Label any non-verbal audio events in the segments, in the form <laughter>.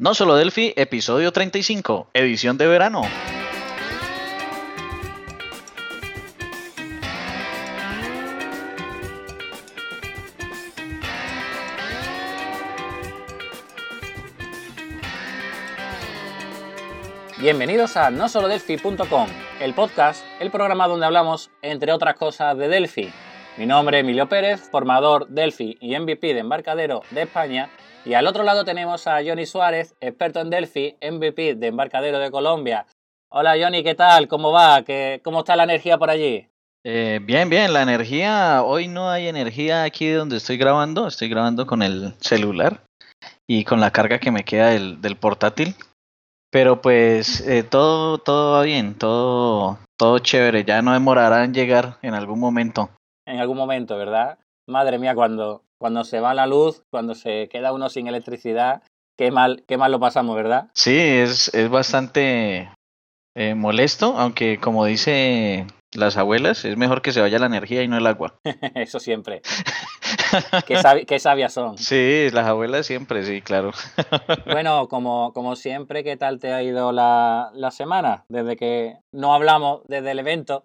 No solo Delphi, episodio 35, edición de verano. Bienvenidos a nosolodelphi.com, el podcast, el programa donde hablamos, entre otras cosas, de Delphi. Mi nombre es Emilio Pérez, formador Delphi y MVP de embarcadero de España y al otro lado tenemos a Johnny Suárez, experto en Delphi, MVP de Embarcadero de Colombia. Hola Johnny, ¿qué tal? ¿Cómo va? ¿Qué, ¿Cómo está la energía por allí? Eh, bien, bien, la energía, hoy no hay energía aquí donde estoy grabando, estoy grabando con el celular y con la carga que me queda del, del portátil. Pero pues eh, todo, todo va bien, todo, todo chévere, ya no demorará en llegar en algún momento. En algún momento, ¿verdad? Madre mía, cuando, cuando se va la luz, cuando se queda uno sin electricidad, qué mal, qué mal lo pasamos, ¿verdad? Sí, es, es bastante eh, molesto, aunque como dice las abuelas, es mejor que se vaya la energía y no el agua. <laughs> Eso siempre. <laughs> qué, qué, sabias son. Sí, las abuelas siempre, sí, claro. <laughs> bueno, como, como siempre, ¿qué tal te ha ido la, la semana? Desde que no hablamos desde el evento,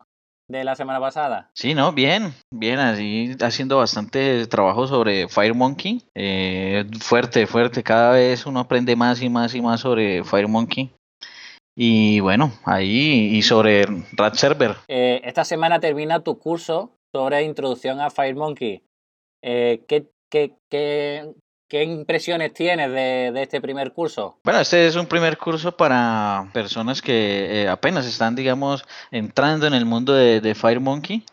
de la semana pasada. Sí, no, bien, bien, así haciendo bastante trabajo sobre FireMonkey. Eh, fuerte, fuerte, cada vez uno aprende más y más y más sobre FireMonkey. Y bueno, ahí y sobre Rat Server. Eh, esta semana termina tu curso sobre introducción a FireMonkey. Eh, ¿qué, qué, qué, ¿Qué impresiones tienes de, este primer curso? Bueno, este es un primer curso para personas que eh, apenas están, digamos, entrando en el mundo de, de.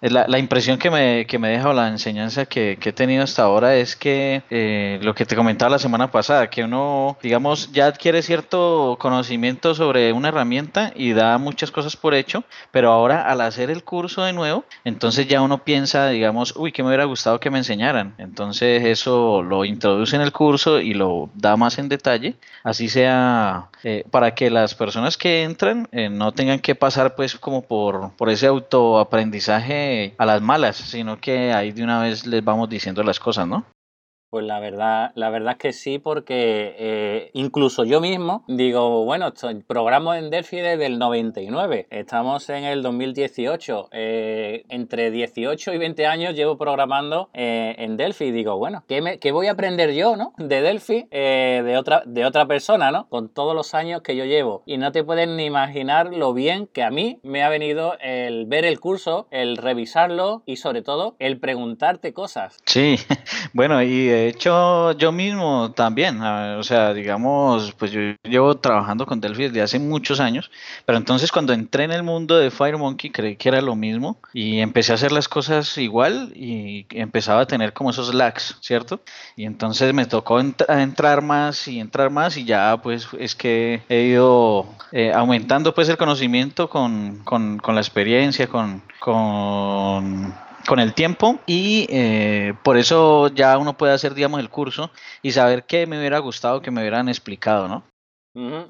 La, la impresión que me, que me deja o la enseñanza que, he tenido hasta ahora es que eh, lo que te comentaba la semana pasada, que uno, digamos, ya adquiere cierto conocimiento sobre una herramienta y da muchas cosas por hecho, pero ahora al hacer el curso de nuevo, entonces ya uno piensa, digamos, uy, que me hubiera gustado que me enseñaran. Entonces eso lo introduce en el curso y lo da más en detalle, así sea eh, para que las personas que entran eh, no tengan que pasar pues como por, por ese autoaprendizaje a las malas, sino que ahí de una vez les vamos diciendo las cosas, ¿no? Pues la verdad, la verdad es que sí, porque eh, incluso yo mismo digo, bueno, programo en Delphi desde el 99, estamos en el 2018, eh, entre 18 y 20 años llevo programando eh, en Delphi digo, bueno, ¿qué, me, ¿qué, voy a aprender yo, no? De Delphi, de, otra, de otra persona, ¿no? Con todos los años que yo llevo. Y no te pueden ni imaginar lo bien que a mí me ha venido el ver el curso, el revisarlo y sobre todo el preguntarte cosas. Sí, <laughs> bueno, y de hecho, yo mismo también, o sea, digamos, pues yo llevo trabajando con Delphi desde hace muchos años, pero entonces cuando entré en el mundo de FireMonkey creí que era lo mismo y empecé a hacer las cosas igual y empezaba a tener como esos lags, ¿cierto? Y entonces me tocó entrar más y entrar más y ya pues es que he ido eh, aumentando pues el conocimiento con, con, con la experiencia, con, con con el tiempo y eh, por eso ya uno puede hacer, digamos, el curso y saber qué me hubiera gustado que me hubieran explicado, ¿no?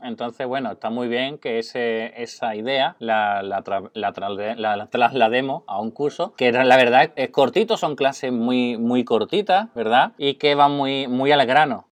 Entonces, bueno, está muy bien que ese, esa idea la, la, la, traslademos a un curso que la verdad es cortito, son clases muy, muy cortitas, ¿verdad? Y que van muy, muy al grano.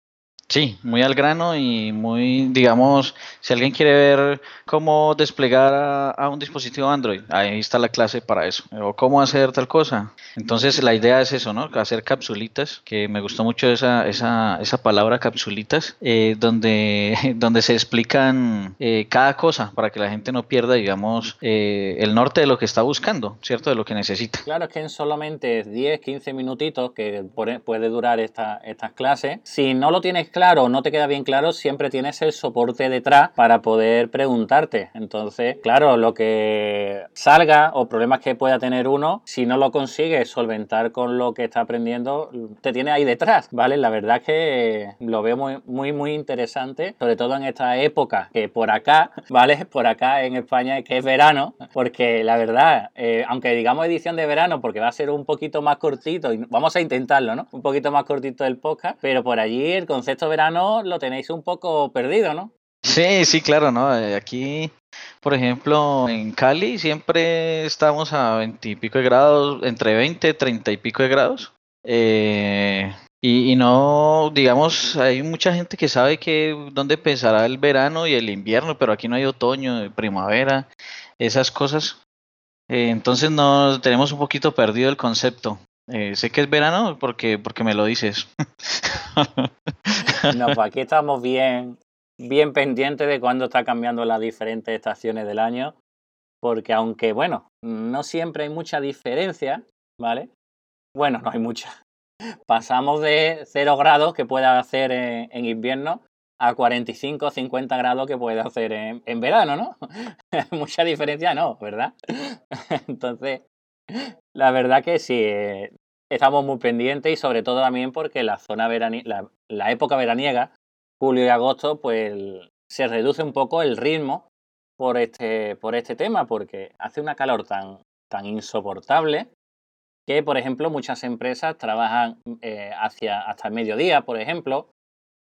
Sí, muy al grano y muy, digamos, si alguien quiere ver cómo desplegar a, un dispositivo Android, ahí está la clase para eso, o cómo hacer tal cosa. Entonces la idea es eso, ¿no? Hacer capsulitas, que me gustó mucho esa, esa, esa palabra capsulitas, eh, donde, <laughs> donde se explican eh, cada cosa para que la gente no pierda, digamos, eh, el norte de lo que está buscando, ¿cierto? De lo que necesita. Claro, es que en solamente 10, 15 minutitos que puede durar esta, estas clases, si no lo tienes claro o no te queda bien claro, siempre tienes el soporte detrás para poder preguntarte. Entonces, claro, lo que salga o problemas que pueda tener uno, si no lo consigues solventar con lo que está aprendiendo, te tiene ahí detrás, ¿vale? La verdad es que lo veo muy, muy, muy interesante, sobre todo en esta época que por acá, ¿vale? <laughs> Por acá en España que es verano, porque la verdad, eh, aunque digamos edición de verano, porque va a ser un poquito más cortito, vamos a intentarlo, ¿no? Un poquito más cortito el podcast, pero por allí el concepto verano lo tenéis un poco perdido, ¿no? Sí, sí, claro, ¿no? Eh, aquí, por ejemplo, en Cali siempre estamos a 20 y pico de grados, entre 20 y 30 y pico de grados. Eh, Y, no, digamos, hay mucha gente que sabe que dónde empezará el verano y el invierno, pero aquí no hay otoño, primavera, esas cosas. Eh, entonces no tenemos un poquito perdido el concepto. Eh, sé que es verano porque, porque me lo dices. <laughs> no, pues aquí estamos bien, bien pendientes de cuándo está cambiando las diferentes estaciones del año, porque aunque, bueno, no siempre hay mucha diferencia, ¿vale? Bueno, no hay mucha pasamos de 0 grados que puede hacer en, invierno a 45 o 50 grados que puede hacer en, verano, ¿no? <laughs> Mucha diferencia no, ¿verdad? <laughs> Entonces, la verdad que sí, eh, estamos muy pendientes y sobre todo también porque la zona veraniega, la, época veraniega, julio y agosto, pues se reduce un poco el ritmo por este, por este tema, porque hace una calor tan, tan insoportable que, por ejemplo, muchas empresas trabajan eh, hacia, hasta el mediodía, por ejemplo,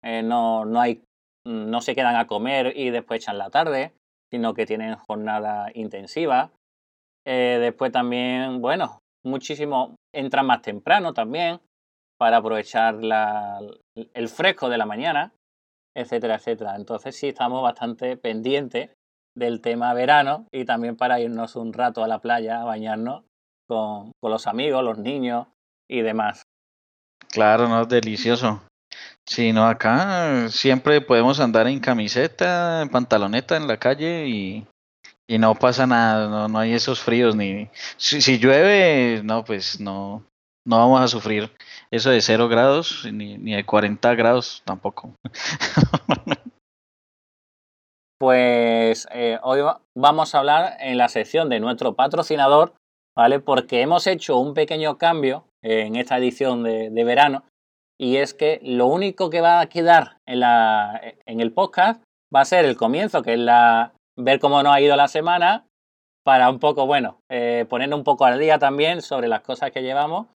eh, no, no, hay, no se quedan a comer y después echan la tarde, sino que tienen jornada intensiva. Eh, después también, bueno, muchísimo, entran más temprano también para aprovechar la, el fresco de la mañana, etcétera, etcétera. Entonces sí estamos bastante pendientes del tema verano y también para irnos un rato a la playa a bañarnos con, los amigos, los niños y demás. Claro, no, delicioso. Sí, no, acá siempre podemos andar en camiseta, en pantaloneta en la calle y, y no pasa nada, no, no hay esos fríos ni... Si, si, llueve, no, pues no, no vamos a sufrir eso de cero grados ni, ni de 40 grados tampoco. <laughs> pues eh, hoy vamos a hablar en la sección de nuestro patrocinador ¿vale? Porque hemos hecho un pequeño cambio en esta edición de, verano y es que lo único que va a quedar en, la, en el podcast va a ser el comienzo, que es la ver cómo nos ha ido la semana para un poco, bueno, eh, un poco al día también sobre las cosas que llevamos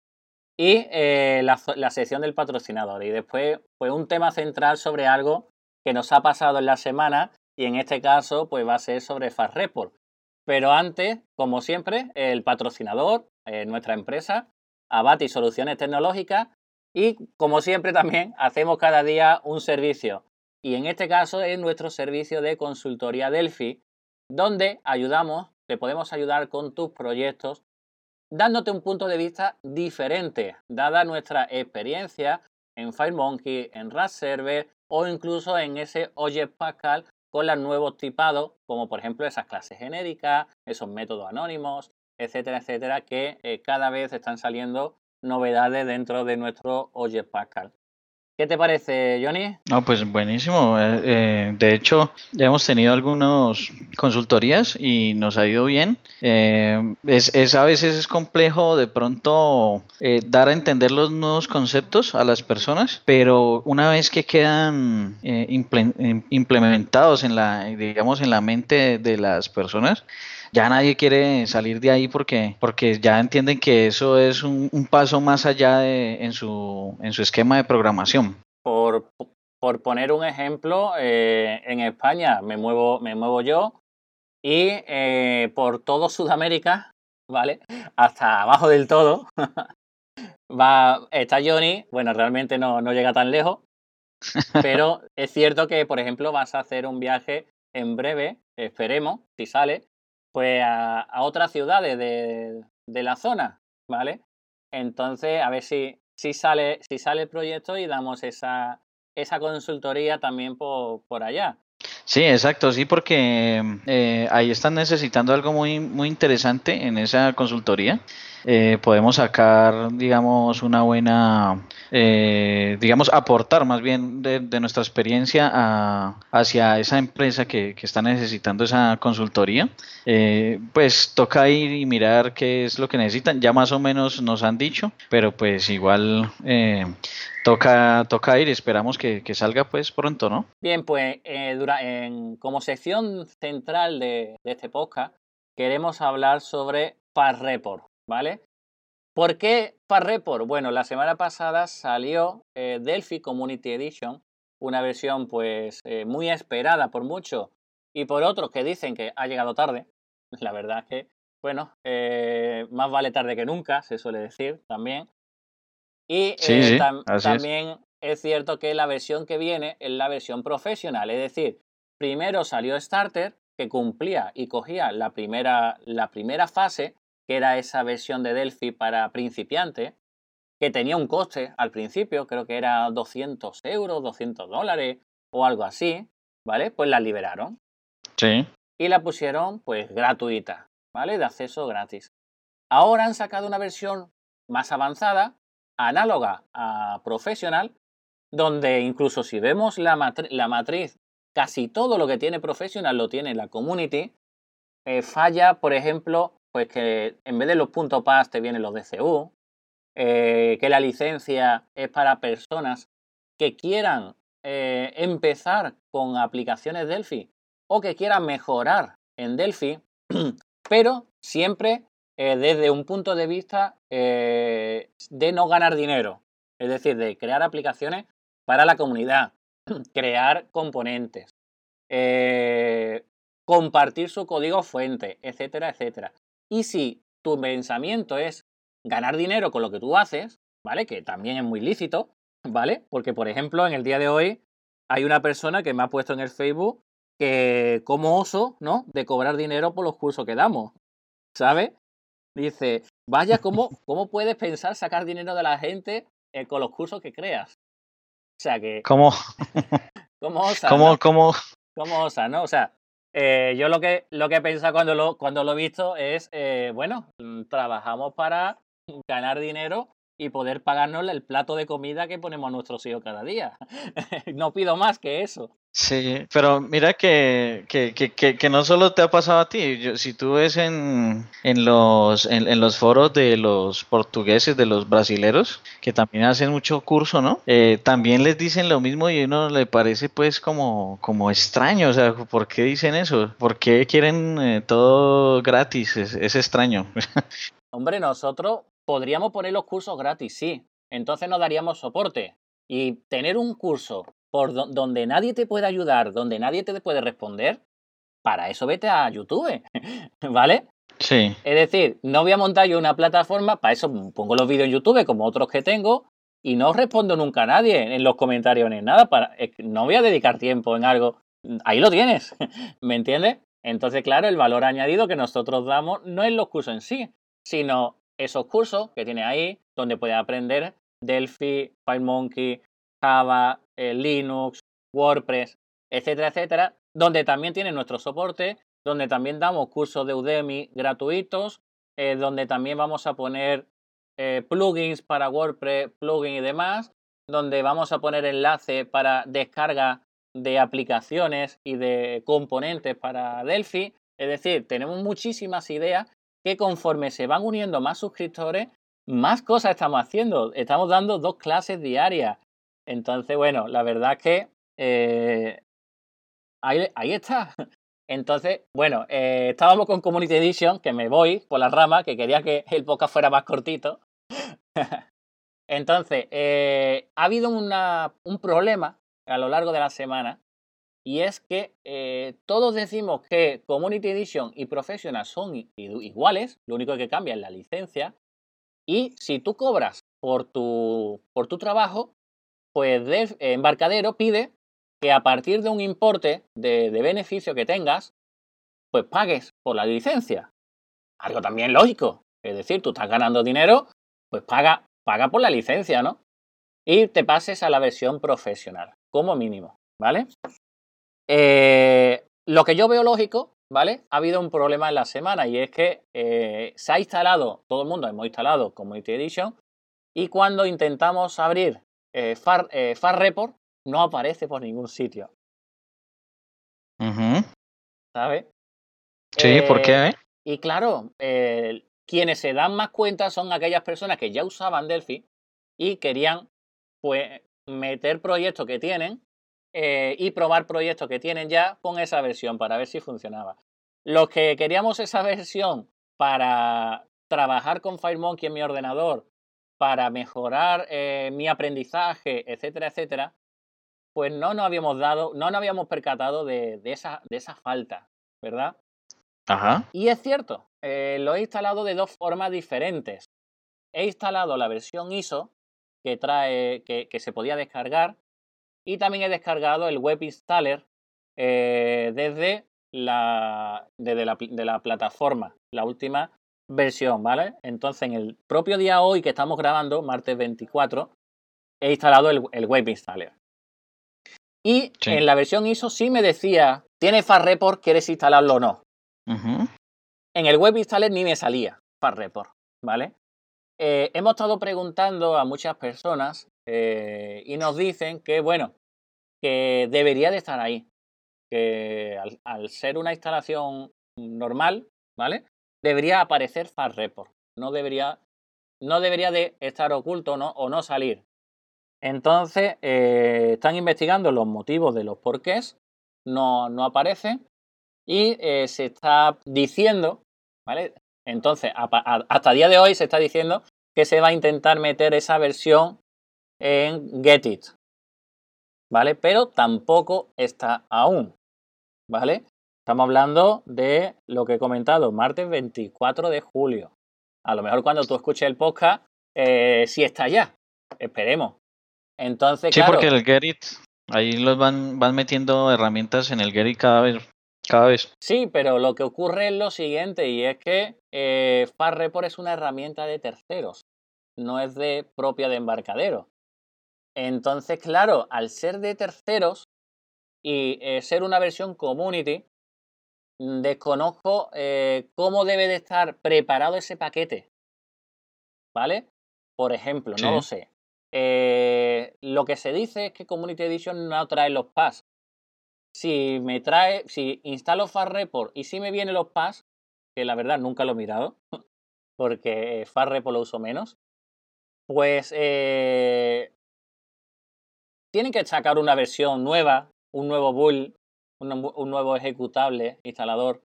y eh, la, la, sección del patrocinador. Y después, pues un tema central sobre algo que nos ha pasado en la semana y en este caso, pues va a ser sobre Fast Report. Pero antes, como siempre, el patrocinador, eh, nuestra empresa, Abati Soluciones Tecnológicas, y como siempre también hacemos cada día un servicio. Y en este caso es nuestro servicio de consultoría Delphi, donde ayudamos, te podemos ayudar con tus proyectos, dándote un punto de vista diferente, dada nuestra experiencia en FireMonkey, en RAS Server o incluso en ese Oye Pascal con los nuevos tipados, como por ejemplo esas clases genéricas, esos métodos anónimos, etcétera, etcétera, que eh, cada vez están saliendo novedades dentro de nuestro Oye Pascal. ¿Qué te parece, Johnny? No, pues buenísimo. Eh, eh, de hecho, ya hemos tenido algunas consultorías y nos ha ido bien. Eh, es, a veces es complejo de pronto dar a entender los nuevos conceptos a las personas, pero una vez que quedan implementados en la, digamos, en la mente de las personas, ya nadie quiere salir de ahí porque, porque ya entienden que eso es un, paso más allá de, en, su, en su esquema de programación. Por, por poner un ejemplo, eh, en España me muevo, me muevo yo y eh, por todo Sudamérica, ¿vale? Hasta abajo del todo, <laughs> va, está Johnny, bueno, realmente no, no llega tan lejos, pero <laughs> es cierto que, por ejemplo, vas a hacer un viaje en breve, esperemos, si sale, pues a, otras ciudades de, la zona, ¿vale? Entonces, a ver si, si, sale, si sale el proyecto y damos esa, esa consultoría también por, por allá. Sí, exacto, sí, porque eh, ahí están necesitando algo muy, muy interesante en esa consultoría. Eh, podemos sacar, digamos, una buena, eh, digamos, aportar más bien de, nuestra experiencia a, hacia esa empresa que, que, está necesitando esa consultoría. Eh, pues toca ir y mirar qué es lo que necesitan. Ya más o menos nos han dicho, pero pues igual toca, toca ir. Esperamos que, que, salga pues pronto, ¿no? Bien, pues dura, en, como sección central de, de este podcast queremos hablar sobre Fast Report. ¿vale? ¿Por qué Report? Bueno, la semana pasada salió eh, Delphi Community Edition, una versión pues eh, muy esperada por muchos y por otros que dicen que ha llegado tarde. <laughs> La verdad es que, bueno, eh, más vale tarde que nunca, se suele decir también. Y eh, también es. cierto que la versión que viene es la versión profesional, es decir, primero salió Starter, que cumplía y cogía la primera, la primera fase, que era esa versión de Delphi para principiantes, que tenía un coste al principio, creo que era 200 euros, 200 dólares o algo así, ¿vale? Pues la liberaron. Sí. Y la pusieron pues gratuita, ¿vale? De acceso gratis. Ahora han sacado una versión más avanzada, análoga a profesional, donde incluso si vemos la, la matriz, casi todo lo que tiene profesional lo tiene la community, eh, falla, por ejemplo, pues que en vez de los puntos PAS te vienen los DCU, eh, que la licencia es para personas que quieran eh, empezar con aplicaciones Delphi o que quieran mejorar en Delphi, <clears throat> pero siempre desde un punto de vista de no ganar dinero, es decir, de crear aplicaciones para la comunidad, <clears throat> crear componentes, compartir su código fuente, etcétera, etcétera. Y si tu pensamiento es ganar dinero con lo que tú haces, ¿vale? Que también es muy lícito, ¿vale? Porque, por ejemplo, en el día de hoy hay una persona que me ha puesto en el Facebook que como oso, ¿no? De cobrar dinero por los cursos que damos, ¿sabes? Dice, vaya, ¿cómo, <laughs> cómo puedes pensar sacar dinero de la gente eh, con los cursos que creas? O sea que... ¿Cómo? <laughs> ¿Cómo osa? ¿Cómo, cómo? ¿Cómo osa, no? O sea, eh, yo lo que, lo que he pensado cuando lo, cuando lo he visto es, eh, bueno, mm, trabajamos para ganar dinero y poder pagarnos el plato de comida que ponemos a nuestros hijos cada día. <laughs> no pido más que eso. Sí, pero mira que, que, que, que no solo te ha pasado a ti, si tú ves en, en los, en, los foros de los portugueses, de los brasileros, que también hacen mucho curso, ¿no? Eh, también les dicen lo mismo y a uno le parece pues como, como extraño, o sea, ¿por qué dicen eso? ¿Por qué quieren eh, todo gratis? Es, es extraño. <laughs> Hombre, nosotros podríamos poner los cursos gratis, sí. Entonces nos daríamos soporte. Y tener un curso por donde nadie te puede ayudar, donde nadie te puede responder, para eso vete a YouTube, <laughs> ¿vale? Sí. Es decir, no voy a montar yo una plataforma, para eso pongo los vídeos en YouTube como otros que tengo y no respondo nunca a nadie en los comentarios ni nada. Para, no voy a dedicar tiempo en algo. Ahí lo tienes, <laughs> ¿me entiendes? Entonces, claro, el valor añadido que nosotros damos no es los cursos en sí, sino esos cursos que tiene ahí, donde puede aprender Delphi, FireMonkey, Java, eh, Linux, WordPress, etcétera, etcétera, donde también tiene nuestro soporte, donde también damos cursos de Udemy gratuitos, eh, donde también vamos a poner eh, plugins para WordPress, plugins y demás, donde vamos a poner enlace para descarga de aplicaciones y de componentes para Delphi. Es decir, tenemos muchísimas ideas que conforme se van uniendo más suscriptores, más cosas estamos haciendo. Estamos dando dos clases diarias. Entonces, bueno, la verdad es que eh, ahí, está. <laughs> Entonces, bueno, eh, estábamos con Community Edition, que me voy por la rama, que quería que el podcast fuera más cortito. <laughs> Entonces, eh, ha habido un problema a lo largo de la semana y es que eh, todos decimos que Community Edition y Professional son iguales, lo único que cambia es la licencia. Y si tú cobras por tu, por tu trabajo, pues de, Embarcadero pide que a partir de un importe de, beneficio que tengas, pues pagues por la licencia. Algo también lógico. Es decir, tú estás ganando dinero, pues paga, paga por la licencia, ¿no? Y te pases a la versión profesional, como mínimo, ¿vale? Eh, lo que yo veo lógico, ¿vale? Ha habido un problema en la semana y es que eh, se ha instalado, todo el mundo hemos instalado Community Edition y cuando intentamos abrir eh, Far, Report no aparece por ningún sitio. ¿Sabes? Sí, ¿por qué? Y claro, quienes se dan más cuenta son aquellas personas que ya usaban Delphi y querían pues meter proyectos que tienen eh, y probar proyectos que tienen ya con esa versión para ver si funcionaba. Los que queríamos esa versión para trabajar con FireMonkey en mi ordenador, para mejorar eh, mi aprendizaje, etcétera, etcétera, pues no nos habíamos dado, no nos habíamos percatado de, esa, de esa falta, ¿verdad? Ajá. Y es cierto, eh, lo he instalado de dos formas diferentes. He instalado la versión ISO, que trae, que, se podía descargar. Y también he descargado el web installer eh, desde, la, desde la, de la plataforma, la última versión, ¿vale? Entonces, en el propio día hoy que estamos grabando, martes 24, he instalado el, web installer. Y en la versión ISO sí me decía, ¿tiene FastReport? ¿Quieres instalarlo o no? En el web installer ni me salía FastReport, ¿vale? Eh, hemos estado preguntando a muchas personas eh, y nos dicen que, bueno, que debería de estar ahí. Que al, ser una instalación normal, ¿vale? Debería aparecer FastReport. No debería, no debería de estar oculto ¿no? o no salir. Entonces, eh, están investigando los motivos de los porqués, no, no aparece y se está diciendo, ¿vale? Entonces, hasta el día de hoy se está diciendo que se va a intentar meter esa versión en Getit, ¿vale? Pero tampoco está aún, ¿vale? Estamos hablando de lo que he comentado, martes 24 de julio. A lo mejor cuando tú escuches el podcast, eh, sí está ya. Esperemos. Entonces, sí, porque el Getit, ahí los van, van metiendo herramientas en el Getit cada vez cada vez. Sí, pero lo que ocurre es lo siguiente y es que eh, FastReport es una herramienta de terceros, no es de propia de embarcadero. Entonces, claro, al ser de terceros y eh, ser una versión community, mm, desconozco eh, cómo debe de estar preparado ese paquete. ¿Vale? Por ejemplo, no lo sé. lo que se dice es que Community Edition no trae los pass si me trae, si instalo FastReport y si me vienen los pass, que la verdad nunca lo he mirado, <laughs> porque FastReport lo uso menos, pues eh, tienen que sacar una versión nueva, un nuevo build, un nuevo ejecutable instalador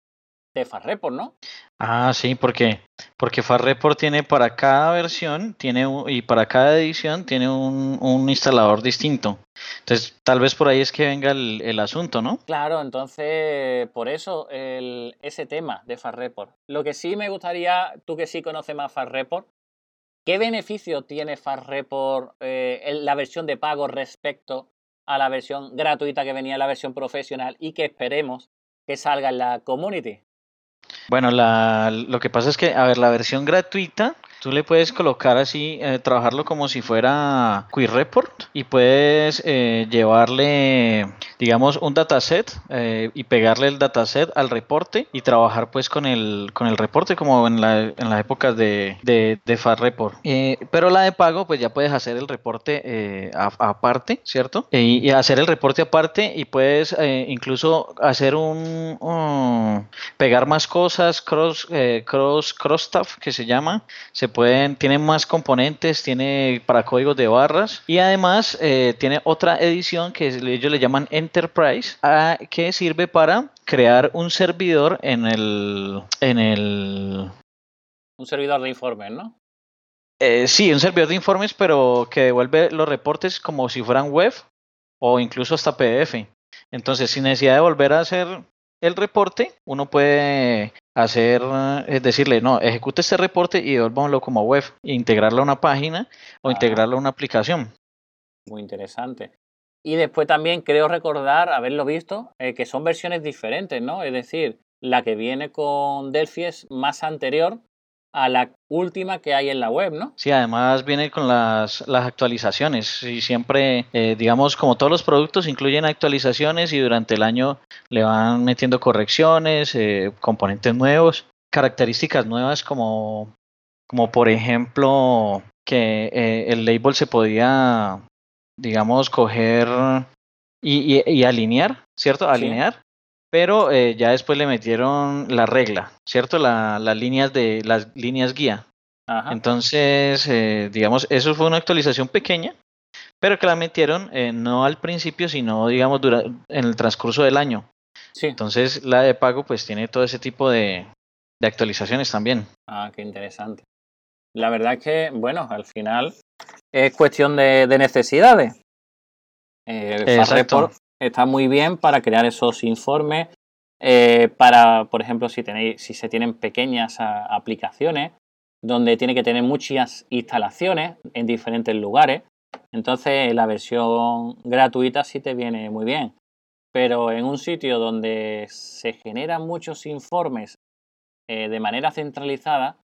de FastReport, ¿no? Ah, sí, porque porque FastReport tiene para cada versión tiene y para cada edición tiene un, un, instalador distinto. Entonces, tal vez por ahí es que venga el, el asunto, ¿no? Claro, entonces, por eso el, ese tema de FastReport. Lo que sí me gustaría, tú que sí conoces más FastReport, ¿qué beneficio tiene FastReport eh, la versión de pago respecto a la versión gratuita que venía en la versión profesional y que esperemos que salga en la community? Bueno, la, lo que pasa es que, a ver, la versión gratuita Tú le puedes colocar así, eh, trabajarlo como si fuera Quick Report y puedes eh, llevarle, digamos, un dataset eh, y pegarle el dataset al reporte y trabajar pues con el, con el reporte como en, la, en las épocas de, de, Report. pero la de pago, pues ya puedes hacer el reporte aparte, ¿cierto? Y, hacer el reporte aparte y puedes incluso hacer un, pegar más cosas, cross, cross, cross stuff que se llama. Se pueden, tiene más componentes, tiene para códigos de barras y además eh, tiene otra edición que ellos le llaman Enterprise, que sirve para crear un servidor en el, en el... Un servidor de informes, ¿no? Eh, sí, un servidor de informes, pero que devuelve los reportes como si fueran web o incluso hasta PDF. Entonces, sin necesidad de volver a hacer el reporte, uno puede hacer, es decirle, no, ejecute este reporte y devuélvamelo como web, integrarlo a una página o integrarlo a una aplicación. Muy interesante. Y después también creo recordar haberlo visto, eh, que son versiones diferentes, ¿no? Es decir, la que viene con Delphi es más anterior a la última que hay en la web, ¿no? Sí, además viene con las, las actualizaciones y siempre, eh, digamos, como todos los productos incluyen actualizaciones y durante el año le van metiendo correcciones, eh, componentes nuevos, características nuevas como, como por ejemplo que eh, el label se podía, digamos, coger y, y, alinear, ¿cierto? Alinear pero eh, ya después le metieron la regla, ¿cierto? La, las líneas de las líneas guía. Entonces, eh, digamos, eso fue una actualización pequeña, pero que la metieron eh, no al principio, sino, digamos, en el transcurso del año. Sí. Entonces, la de pago, pues tiene todo ese tipo de, de actualizaciones también. Ah, qué interesante. La verdad es que, bueno, al final es cuestión de, de necesidades. Exacto está muy bien para crear esos informes, eh, para, por ejemplo, si, tenéis, si se tienen pequeñas aplicaciones donde tiene que tener muchas instalaciones en diferentes lugares. Entonces la versión gratuita sí te viene muy bien. Pero en un sitio donde se generan muchos informes eh, de manera centralizada,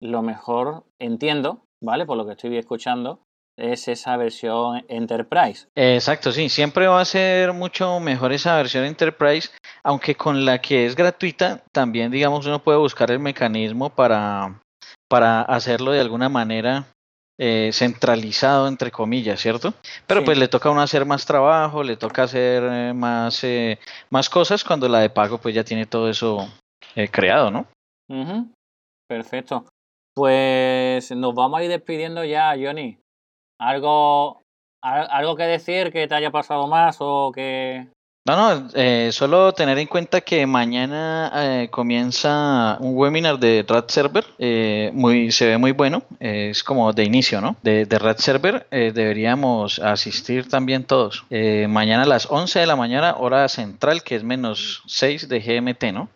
lo mejor entiendo, ¿vale? Por lo que estoy escuchando, es esa versión Enterprise. Exacto, sí, siempre va a ser mucho mejor esa versión Enterprise, aunque con la que es gratuita, también digamos uno puede buscar el mecanismo para, para hacerlo de alguna manera eh, centralizado, entre comillas, ¿cierto? Pero pues le toca a uno hacer más trabajo, le toca hacer eh, más, eh, más cosas cuando la de pago pues ya tiene todo eso creado, ¿no? Perfecto. Pues nos vamos a ir despidiendo ya, Johnny. ¿Algo, algo que decir que te haya pasado más o que... No, no, eh, solo tener en cuenta que mañana eh, comienza un webinar de Rat Server, eh, muy, se ve muy bueno, es como de inicio, ¿no? De, de Server deberíamos asistir también todos. mañana a las 11 de la mañana, hora central, que es menos 6 de GMT, ¿no?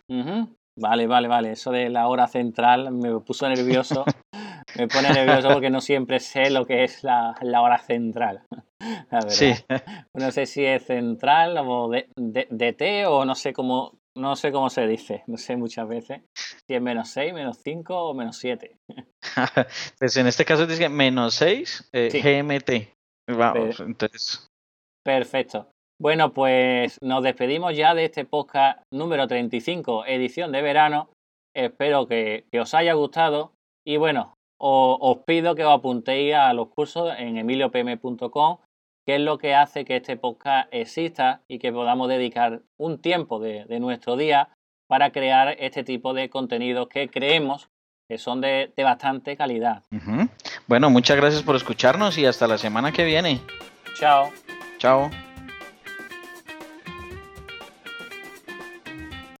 Vale, vale, vale. Eso de la hora central me puso nervioso. <laughs> me pone nervioso porque no siempre sé lo que es la, hora central. <laughs> Sí. No sé si es central o de, de, T o no sé cómo, no sé cómo se dice. No sé muchas veces. Si es menos 6, menos 5 o menos 7. <laughs> pues en este caso dice menos 6 eh, GMT. Vamos, entonces. Perfecto. Bueno, pues nos despedimos ya de este podcast número 35, edición de verano. Espero que, os haya gustado y bueno, os, pido que os apuntéis a los cursos en emiliopm.com, que es lo que hace que este podcast exista y que podamos dedicar un tiempo de, nuestro día para crear este tipo de contenidos que creemos que son de, bastante calidad. Bueno, muchas gracias por escucharnos y hasta la semana que viene. Chao. Chao.